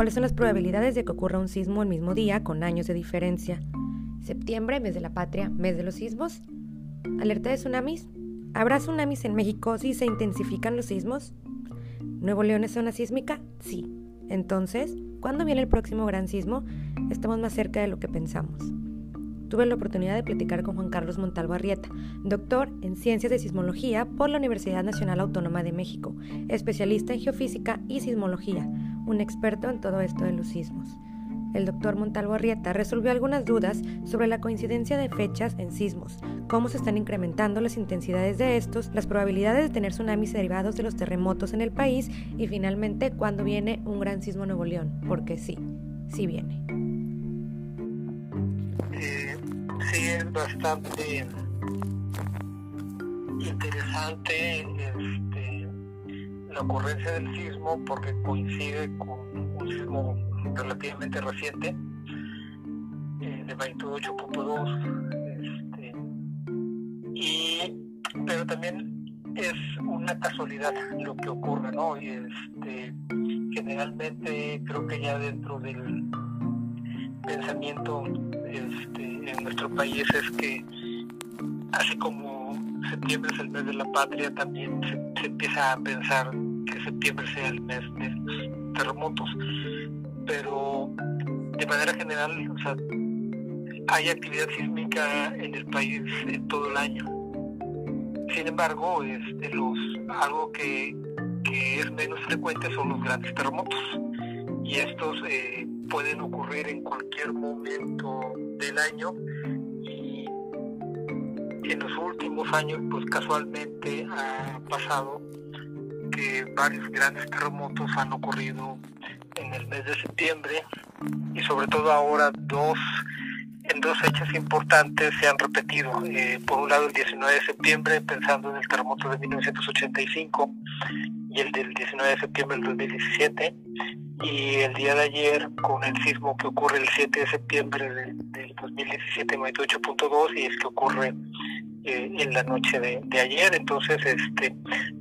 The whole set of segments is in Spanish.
¿Cuáles son las probabilidades de que ocurra un sismo el mismo día con años de diferencia? Septiembre, mes de la patria, mes de los sismos. Alerta de tsunamis. ¿Habrá tsunamis en México si se intensifican los sismos? ¿Nuevo León es zona sísmica? Sí. Entonces, ¿cuándo viene el próximo gran sismo? Estamos más cerca de lo que pensamos. Tuve la oportunidad de platicar con Juan Carlos Montalvo Arrieta, doctor en Ciencias de Sismología por la Universidad Nacional Autónoma de México, especialista en geofísica y sismología, un experto en todo esto de los sismos el doctor Montalvo Arrieta resolvió algunas dudas sobre la coincidencia de fechas en sismos, cómo se están incrementando las intensidades de estos, las probabilidades de tener tsunamis derivados de los terremotos en el país y finalmente cuándo viene un gran sismo Nuevo León, porque sí, sí viene. Eh, sí, es bastante interesante este, la ocurrencia del sismo porque coincide con un sismo relativamente reciente, eh, de magnitud 8.2, este, y, pero también es una casualidad lo que ocurre, ¿no? Y este, generalmente creo que ya dentro del pensamiento este, en nuestro país es que así como septiembre es el mes de la patria, también se, empieza a pensar que septiembre sea el mes de los terremotos pero de manera general, o sea, hay actividad sísmica en el país en todo el año. Sin embargo, este, los, algo que, es menos frecuente son los grandes terremotos. Y estos eh, pueden ocurrir en cualquier momento del año. En los últimos años, pues casualmente ha pasado que varios grandes terremotos han ocurrido en el mes de septiembre y sobre todo ahora dos en dos fechas importantes se han repetido. Eh, por un lado el 19 de septiembre, pensando en el terremoto de 1985 y el del 19 de septiembre del 2017 y el día de ayer con el sismo que ocurre el 7 de septiembre del, 2017 8.2 y es que ocurre eh, en la noche de, ayer. Entonces este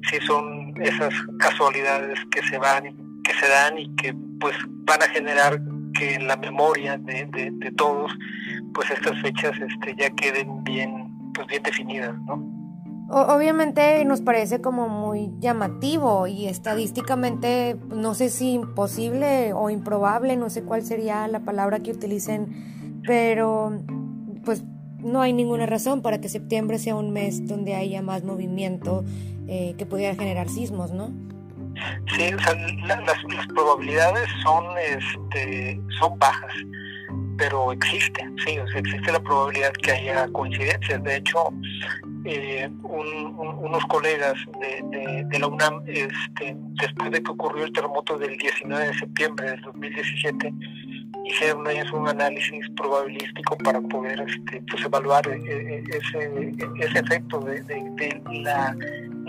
sí son esas casualidades que se van que se dan y que pues van a generar que en la memoria de, de, todos pues estas fechas este ya queden bien pues bien definidas no Obviamente nos parece como muy llamativo y estadísticamente no sé si imposible o improbable, no sé cuál sería la palabra que utilicen, pero pues no hay ninguna razón para que septiembre sea un mes donde haya más movimiento eh, que pudiera generar sismos, ¿no? Sí, o sea, las, probabilidades son, este, son bajas, pero existe, sí, o sea, existe la probabilidad que haya coincidencias. De hecho, eh, unos colegas de, de, la UNAM, este, después de que ocurrió el terremoto del 19 de septiembre del 2017, hicieron ellos un análisis probabilístico para poder este, pues, evaluar eh, eh, ese, ese efecto de, de, la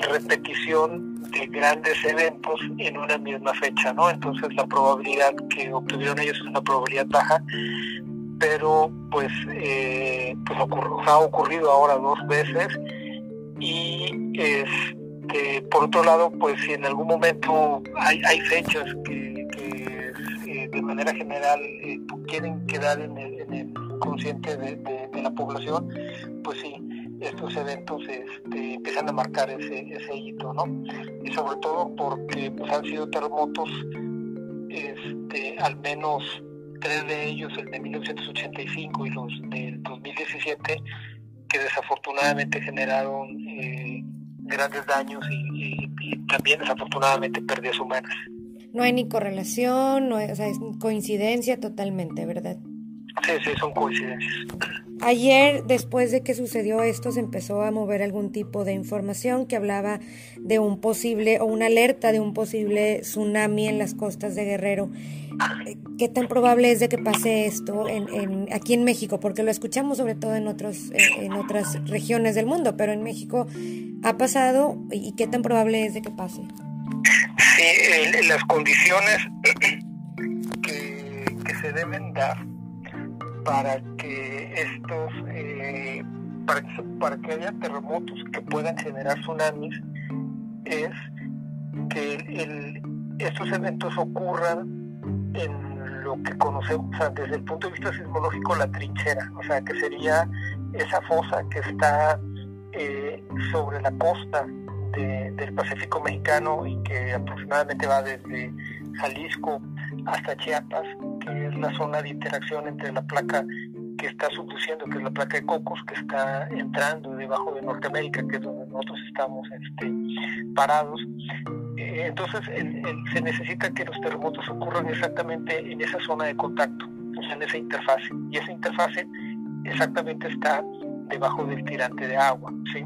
repetición de grandes eventos en una misma fecha, ¿no? Entonces la probabilidad que obtuvieron ellos es una probabilidad baja, pero pues, eh, pues ha ocurrido ahora dos veces y este, por otro lado, pues si en algún momento hay, fechas que, manera general eh, quieren quedar en el, en el consciente de, la población, pues sí, estos eventos este, empiezan a marcar ese, ese hito, ¿no? Y sobre todo porque pues, han sido terremotos, este, al menos tres de ellos, el de 1985 y los del 2017, que desafortunadamente generaron eh, grandes daños y, también desafortunadamente pérdidas humanas. No hay ni correlación, no o sea, es coincidencia totalmente, ¿verdad? Sí, sí, son coincidencias. Ayer, después de que sucedió esto, se empezó a mover algún tipo de información que hablaba de un posible o una alerta de un posible tsunami en las costas de Guerrero. ¿Qué tan probable es de que pase esto en, aquí en México? Porque lo escuchamos sobre todo en, otros, eh, en otras regiones del mundo, pero en México ha pasado y qué tan probable es de que pase. Sí, las condiciones que, que se deben dar para que estos, eh, para, que, para que haya terremotos que puedan generar tsunamis, es que el, estos eventos ocurran en lo que conocemos, o sea, desde el punto de vista sismológico, la trinchera, o sea, que sería esa fosa que está eh, sobre la costa del Pacífico mexicano y que aproximadamente va desde Jalisco hasta Chiapas, que es la zona de interacción entre la placa que está subduciendo, que es la placa de Cocos, que está entrando debajo de Norteamérica, que es donde nosotros estamos este, parados. Eh, entonces se necesita que los terremotos ocurran exactamente en esa zona de contacto, en esa interfase. Y esa interfase exactamente está debajo del tirante de agua. ¿sí?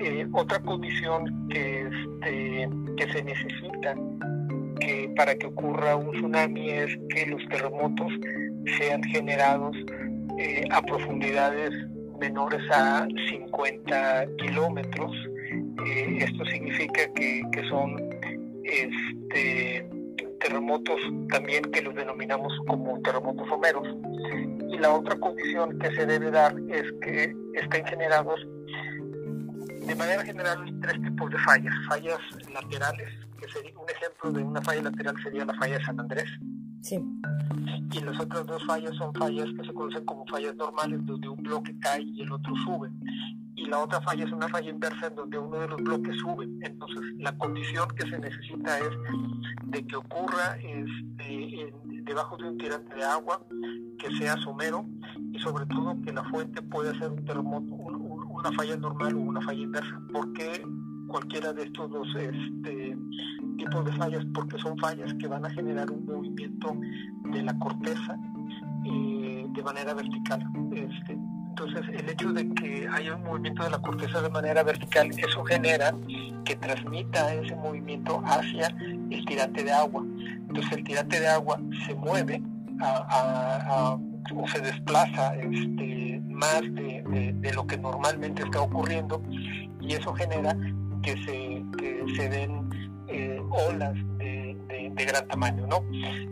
Eh, otra condición que, este, se necesita para que ocurra un tsunami es que los terremotos sean generados eh, a profundidades menores a 50 kilómetros. Eh, esto significa que, que son este, terremotos también que los denominamos como terremotos someros. Y la otra condición que se debe dar es que estén generados de manera general tres tipos de fallas. Fallas laterales, que sería un ejemplo de una falla lateral sería la falla de San Andrés. Sí. Y las otras dos fallas son fallas que se conocen como fallas normales, donde un bloque cae y el otro sube. Y la otra falla es una falla inversa en donde uno de los bloques sube. Entonces, la condición que se necesita es de que ocurra este, debajo de un tirante de agua, que sea somero y sobre todo que la fuente pueda ser un terremoto, una falla normal o una falla inversa. ¿Por qué cualquiera de estos dos este, tipos de fallas? Porque son fallas que van a generar un movimiento de la corteza eh, de manera vertical. Este, entonces, el hecho de que haya un movimiento de la corteza de manera vertical, eso genera que transmita ese movimiento hacia el tirante de agua. Entonces, el tirante de agua se mueve o se desplaza este, más de, lo que normalmente está ocurriendo y eso genera que se, se den eh, olas de, de, gran tamaño. ¿no?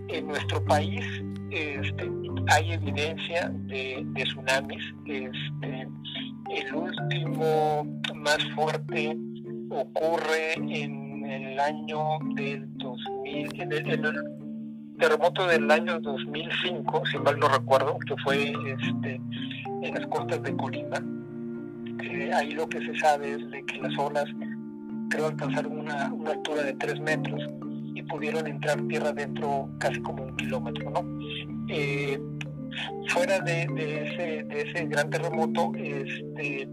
En nuestro país este, hay evidencia de, tsunamis. Este, el último más fuerte ocurre en el año del 2000, en el, terremoto del año 2005, si mal no recuerdo, que fue este, en las costas de Colima. ahí lo que se sabe es de que las olas creo alcanzaron una, una altura de 3 metros y pudieron entrar tierra dentro casi como un kilómetro, ¿no? Eh, fuera de, ese, de ese gran terremoto, este,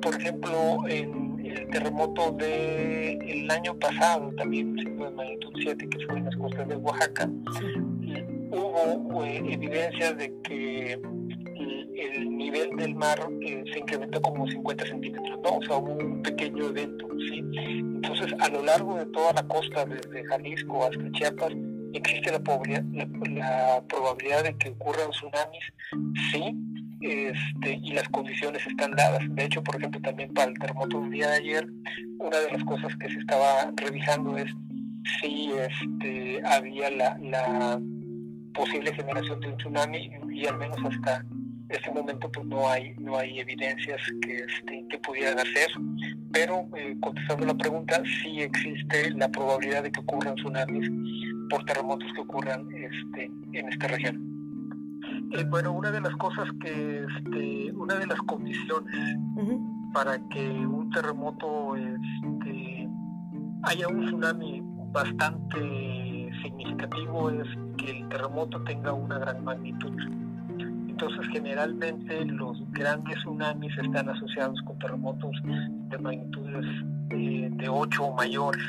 por ejemplo, en el terremoto del año pasado, también de magnitud 7, que fue en las costas de Oaxaca, hubo eh, evidencia de que el nivel del mar eh, se incrementó como 50 centímetros, ¿no? O sea, hubo un pequeño evento, ¿sí? Entonces, a lo largo de toda la costa, desde Jalisco hasta Chiapas, existe la probabilidad, la, probabilidad de que ocurran tsunamis, sí, este, y las condiciones están dadas. De hecho, por ejemplo, también para el terremoto del día de ayer, una de las cosas que se estaba revisando es si este, había la, posible generación de un tsunami y al menos hasta este momento pues no hay no hay evidencias que, este, que pudieran hacer, pero eh, contestando la pregunta, sí existe la probabilidad de que ocurran tsunamis por terremotos que ocurran este, en esta región. Eh, bueno, una de las cosas que, este, una de las condiciones para que un terremoto este, haya un tsunami bastante significativo es que el terremoto tenga una gran magnitud. Entonces, generalmente los grandes tsunamis están asociados con terremotos de magnitudes eh, de 8 o mayores.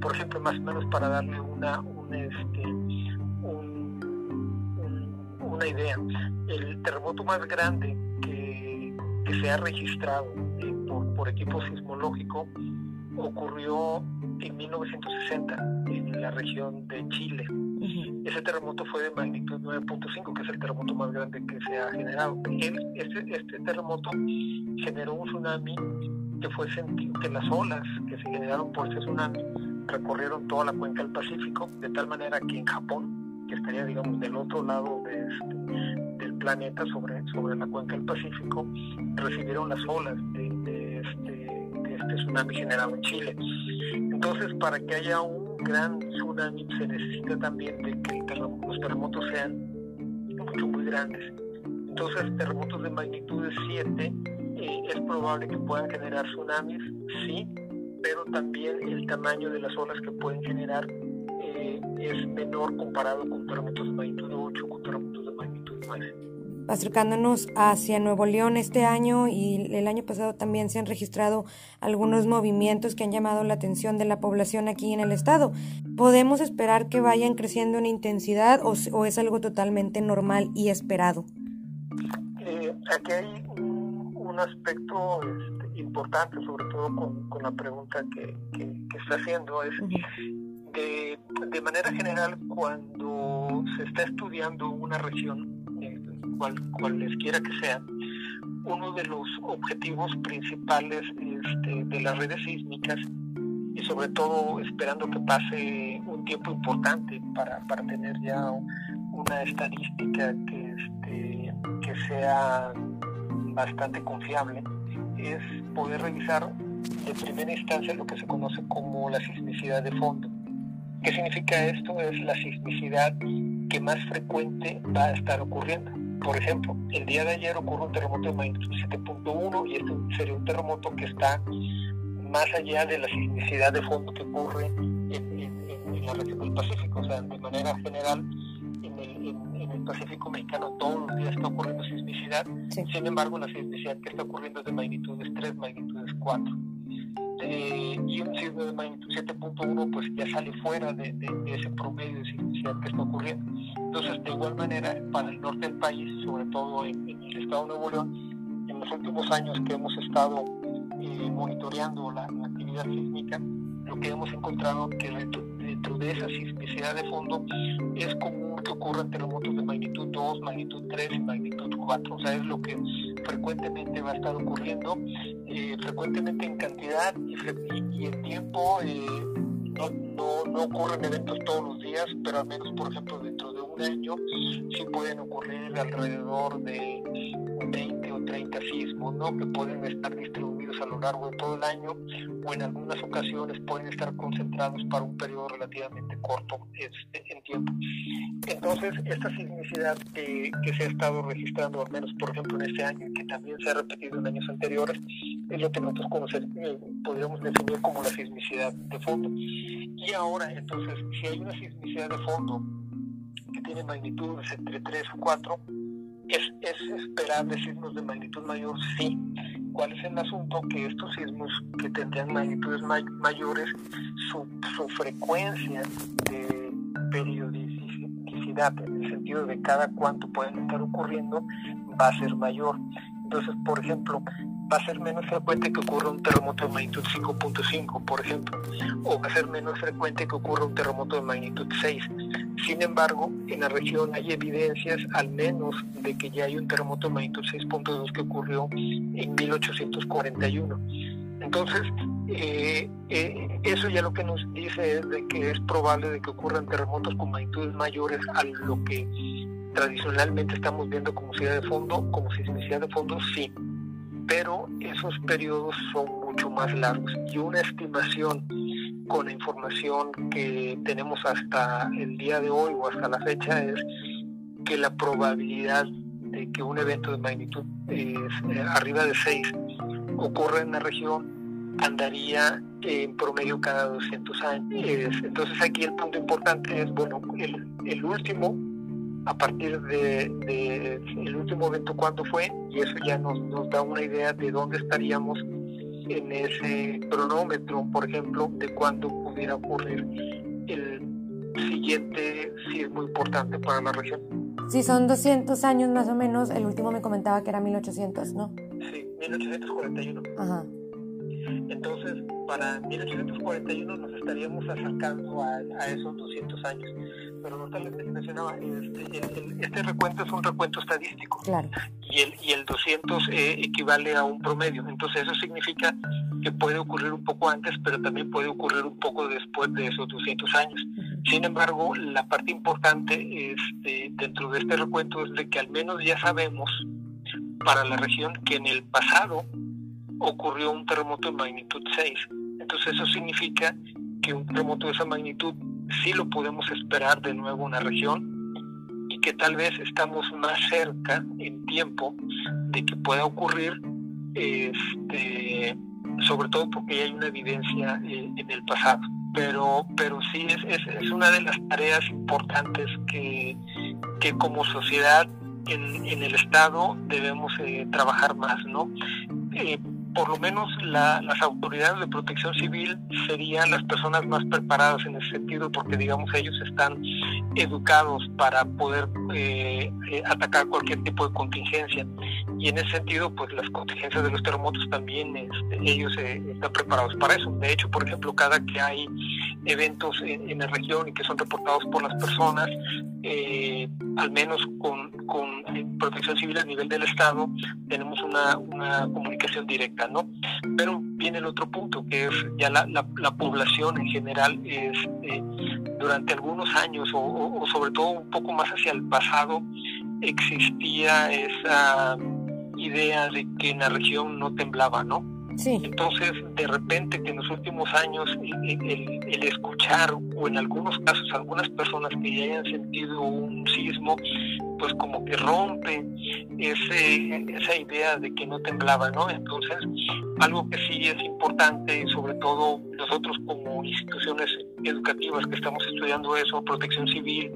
Por ejemplo, más o menos para darle una, este, una idea, el terremoto más grande que, se ha registrado eh, por, por equipo sismológico ocurrió en 1960 en la región de Chile. Ese terremoto fue de magnitud 9.5, que es el terremoto más grande que se ha generado. Este, este terremoto generó un tsunami que fue sentido, que las olas que se generaron por ese tsunami recorrieron toda la cuenca del Pacífico, de tal manera que en Japón, que estaría digamos del otro lado de este, del planeta sobre, sobre la cuenca del Pacífico, recibieron las olas de, este, este tsunami generado en Chile. Entonces, para que haya un gran tsunami se necesita también de que los terremotos sean mucho, muy grandes. Entonces, terremotos de magnitud 7 eh, es probable que puedan generar tsunamis, sí, pero también el tamaño de las olas que pueden generar eh, es menor comparado con terremotos de magnitud 8, con terremotos de magnitud 9 acercándonos hacia Nuevo León este año y el año pasado también se han registrado algunos movimientos que han llamado la atención de la población aquí en el estado. ¿Podemos esperar que vayan creciendo en intensidad o, es algo totalmente normal y esperado? Eh, aquí hay un, aspecto este, importante, sobre todo con, la pregunta que, está haciendo, es de, manera general cuando se está estudiando una región, cual, cualesquiera que sean, uno de los objetivos principales este, de las redes sísmicas y sobre todo esperando que pase un tiempo importante para, para tener ya una estadística que, este, que sea bastante confiable, es poder revisar de primera instancia lo que se conoce como la sismicidad de fondo. ¿Qué significa esto? Es la sismicidad que más frecuente va a estar ocurriendo. Por ejemplo, el día de ayer ocurrió un terremoto de magnitud 7.1 y este sería un terremoto que está más allá de la sismicidad de fondo que ocurre en, la región del Pacífico. O sea, de manera general, en el, Pacífico mexicano todos los días está ocurriendo sismicidad. Sin embargo, la sismicidad que está ocurriendo es de magnitudes 3, magnitudes 4. Eh, y un sismo de magnitud 7.1 pues ya sale fuera de, ese promedio de sismicidad que está ocurriendo. Entonces, de igual manera, para el norte del país, sobre todo en, el estado de Nuevo León, en los últimos años que hemos estado eh, monitoreando la, actividad sísmica, lo que hemos encontrado que dentro, dentro, de esa sismicidad de fondo es común que ocurran terremotos de magnitud 2, magnitud 3 y magnitud 4. O sea, es lo que frecuentemente va a estar ocurriendo, eh, frecuentemente en cantidad y, en tiempo. Eh, no, no, ocurren eventos todos los días, pero al menos, por ejemplo, dentro de un año sí pueden ocurrir alrededor de 20 o 30 sismos, ¿no? Que pueden estar distribuidos a lo largo de todo el año o en algunas ocasiones pueden estar concentrados para un periodo relativamente corto este, en tiempo. Entonces, esta sismicidad que, se ha estado registrando, al menos por ejemplo en este año, que también se ha repetido en años anteriores, es lo que nosotros conocer, eh, podríamos definir como la sismicidad de fondo. Y ahora, entonces, si hay una sismicidad de fondo que tiene magnitudes entre 3 o 4, ¿es, es esperable sismos de magnitud mayor? Sí. ¿Cuál es el asunto? Que estos sismos que tendrían magnitudes mayores, su, su frecuencia de periodicidad en el sentido de cada cuánto pueden estar ocurriendo, va a ser mayor. Entonces, por ejemplo, va a ser menos frecuente que ocurra un terremoto de magnitud 5.5, por ejemplo, o va a ser menos frecuente que ocurra un terremoto de magnitud 6. Sin embargo, en la región hay evidencias, al menos, de que ya hay un terremoto de magnitud 6.2 que ocurrió en 1841. Entonces, eh, eh, eso ya lo que nos dice es de que es probable de que ocurran terremotos con magnitudes mayores a lo que tradicionalmente estamos viendo como sismicidad de fondo, como sismicidad de fondo sí, pero esos periodos son mucho más largos y una estimación con la información que tenemos hasta el día de hoy o hasta la fecha es que la probabilidad de que un evento de magnitud eh, arriba de 6 ocurra en la región andaría en promedio cada 200 años. Entonces aquí el punto importante es, bueno, el, el último, a partir de, el último evento cuándo fue, y eso ya nos, nos da una idea de dónde estaríamos en ese cronómetro, por ejemplo, de cuándo pudiera ocurrir el siguiente sismo importante para la región. Si son 200 años más o menos, el último me comentaba que era 1800, ¿no? Sí, 1841. Ajá. Entonces, para 1841 nos estaríamos acercando a, esos 200 años. Pero no tal vez mencionaba, este, este recuento es un recuento estadístico. Claro. Y el, y el 200 eh, equivale a un promedio. Entonces, eso significa que puede ocurrir un poco antes, pero también puede ocurrir un poco después de esos 200 años. Sin embargo, la parte importante este, dentro de este recuento es de que al menos ya sabemos para la región que en el pasado ocurrió un terremoto de magnitud 6. Entonces eso significa que un terremoto de esa magnitud sí lo podemos esperar de nuevo en la región y que tal vez estamos más cerca en tiempo de que pueda ocurrir, este, sobre todo porque hay una evidencia eh, en el pasado. Pero, pero sí es, es, una de las tareas importantes que, que como sociedad en, en el Estado debemos eh, trabajar más, ¿no? Eh, por lo menos las autoridades de protección civil serían las personas más preparadas en ese sentido porque digamos ellos están educados para poder eh, eh, atacar cualquier tipo de contingencia. Y en ese sentido pues las contingencias de los terremotos también este, ellos eh, están preparados para eso. De hecho por ejemplo cada que hay eventos en, la región y que son reportados por las personas al menos con, protección civil a nivel del estado tenemos una comunicación directa pero viene el otro punto que es ya la, la, población en general este, durante algunos años o, sobre todo un poco más hacia el pasado existía esa idea de que en la región no temblaba, ¿no? Entonces, de repente, que en los últimos años el, escuchar, o en algunos casos, algunas personas que ya hayan sentido un sismo, pues como que rompe ese, esa idea de que no temblaba, ¿no? Entonces, algo que sí es importante, sobre todo nosotros como instituciones educativas que estamos estudiando eso, protección civil,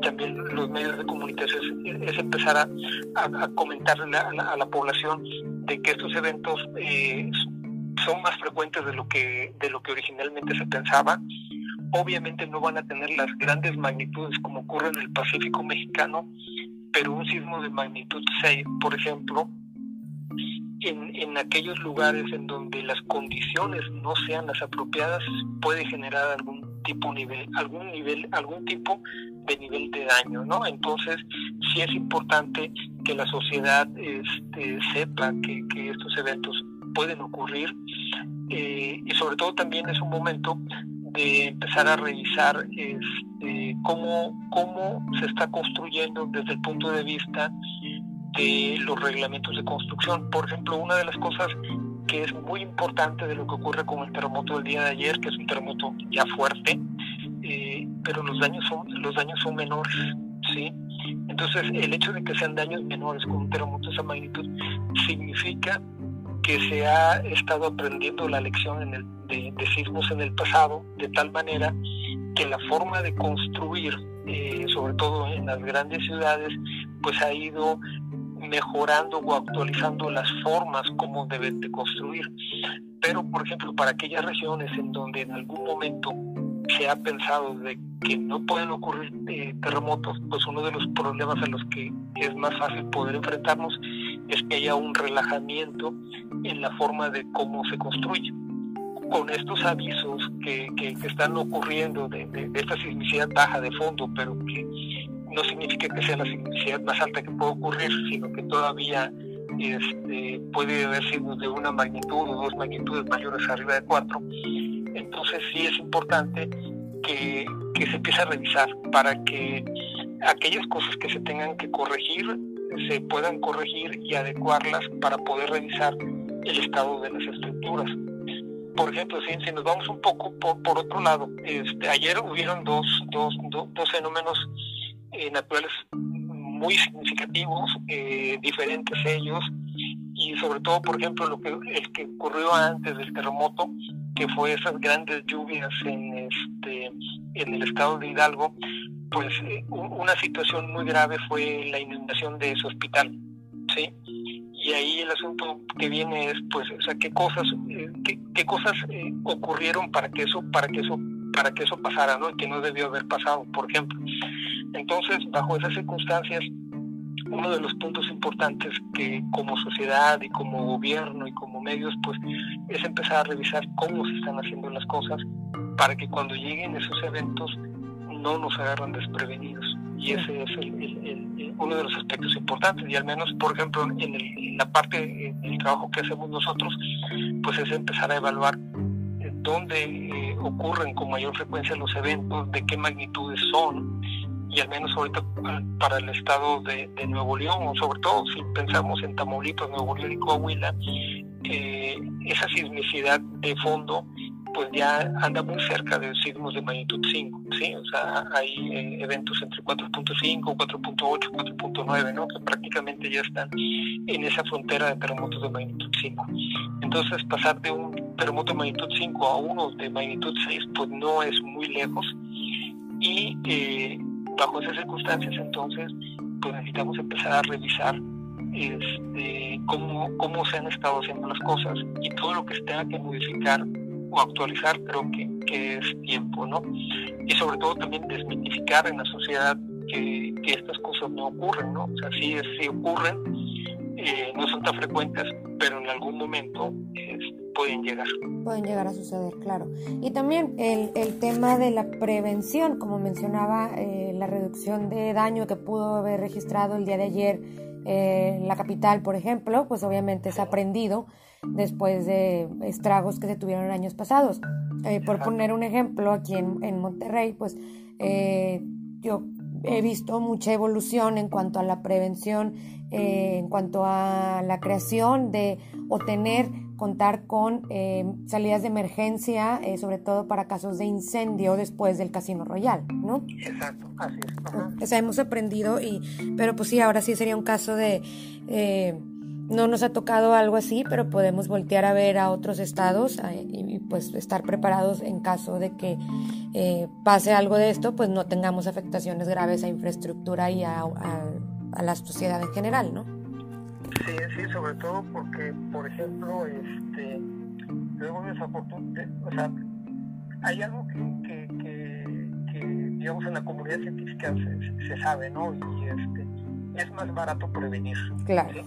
también los medios de comunicación es, empezar a, a, comentarle a la, población de que estos eventos eh, son más frecuentes de lo que de lo que originalmente se pensaba. Obviamente no van a tener las grandes magnitudes como ocurre en el Pacífico mexicano pero un sismo de magnitud 6 por ejemplo en, en aquellos lugares en donde las condiciones no sean las apropiadas puede generar algún tipo nivel, algún nivel, algún tipo de nivel de daño, ¿no? Entonces, sí es importante que la sociedad este, sepa que, estos eventos pueden ocurrir eh, y sobre todo también es un momento de empezar a revisar este, cómo, cómo se está construyendo desde el punto de vista de los reglamentos de construcción. Por ejemplo, una de las cosas que es muy importante de lo que ocurre con el terremoto del día de ayer, que es un terremoto ya fuerte, eh, pero los daños son los daños son menores, sí. Entonces, el hecho de que sean daños menores con un terremoto de esa magnitud significa que se ha estado aprendiendo la lección en el, de, sismos en el pasado, de tal manera que la forma de construir, eh, sobre todo en las grandes ciudades, pues ha ido mejorando o actualizando las formas como deben de construir. Pero, por ejemplo, para aquellas regiones en donde en algún momento se ha pensado de que no pueden ocurrir eh, terremotos, pues uno de los problemas a los que es más fácil poder enfrentarnos es que haya un relajamiento en la forma de cómo se construye. Con estos avisos que, que, están ocurriendo de, de, esta sismicidad baja de fondo, pero que no significa que sea la sismicidad más alta que puede ocurrir, sino que todavía este, puede haber sido de una magnitud o dos magnitudes mayores arriba de cuatro. Entonces sí es importante que, se empiece a revisar para que aquellas cosas que se tengan que corregir se puedan corregir y adecuarlas para poder revisar el estado de las estructuras. Por ejemplo, si, nos vamos un poco por, por otro lado, este, ayer hubieron dos, dos, dos fenómenos eh, naturales muy significativos, eh, diferentes ellos, y sobre todo, por ejemplo, lo que el que ocurrió antes del terremoto, que fue esas grandes lluvias en este en el estado de Hidalgo, pues eh, una situación muy grave fue la inundación de ese hospital, ¿sí? Y ahí el asunto que viene es, pues, o sea, qué cosas, qué, qué, cosas ocurrieron para que eso, para que eso para que eso pasara, ¿no? Y que no debió haber pasado, por ejemplo. Entonces, bajo esas circunstancias, uno de los puntos importantes que como sociedad y como gobierno y como medios, pues es empezar a revisar cómo se están haciendo las cosas para que cuando lleguen esos eventos no nos agarran desprevenidos. Y ese es uno de los aspectos importantes. Y al menos, por ejemplo, en, la parte del trabajo que hacemos nosotros, pues es empezar a evaluar dónde eh, ocurren con mayor frecuencia los eventos, de qué magnitudes son, y al menos ahorita para el estado de, Nuevo León, o sobre todo si pensamos en Tamaulipas, Nuevo León y Coahuila, eh, esa sismicidad de fondo pues ya anda muy cerca de sismos de magnitud 5, ¿sí? O sea, hay eh, eventos entre 4.5, 4.8, 4.9, ¿no? Que prácticamente ya están en esa frontera de terremotos de magnitud 5. Entonces, pasar de un terremoto de magnitud 5 a uno de magnitud 6, pues no es muy lejos. Y eh, bajo esas circunstancias, entonces, pues necesitamos empezar a revisar este, cómo, cómo se han estado haciendo las cosas y todo lo que se tenga que modificar o actualizar creo que, que es tiempo, ¿no? Y sobre todo también desmitificar en la sociedad que, que estas cosas no ocurren, ¿no? O sea, sí, ocurren, eh, no son tan frecuentes, pero en algún momento pueden llegar. Pueden llegar a suceder, claro. Y también el, el tema de la prevención, como mencionaba, eh, la reducción de daño que pudo haber registrado el día de ayer eh, la capital, por ejemplo, pues obviamente se ha aprendido después de estragos que se tuvieron años pasados. Eh, por poner un ejemplo, aquí en, en Monterrey, pues eh, yo he visto mucha evolución en cuanto a la prevención, eh, en cuanto a la creación de o tener, contar con salidas de emergencia, sobre todo para casos de incendio después del Casino Royal, ¿no? Exacto, así es. O sea, hemos aprendido, y, pero pues sí, ahora sí sería un caso de no nos ha tocado algo así, pero podemos voltear a ver a otros estados y pues estar preparados en caso de que eh, pase algo de esto, pues no tengamos afectaciones graves a infraestructura y a, la sociedad en general, ¿no? Sí, sí, sobre todo porque, por ejemplo, este, luego de esa oportunidad, o sea, hay algo que, digamos, en la comunidad científica se, sabe, ¿no? Y este, es más barato prevenir. Claro.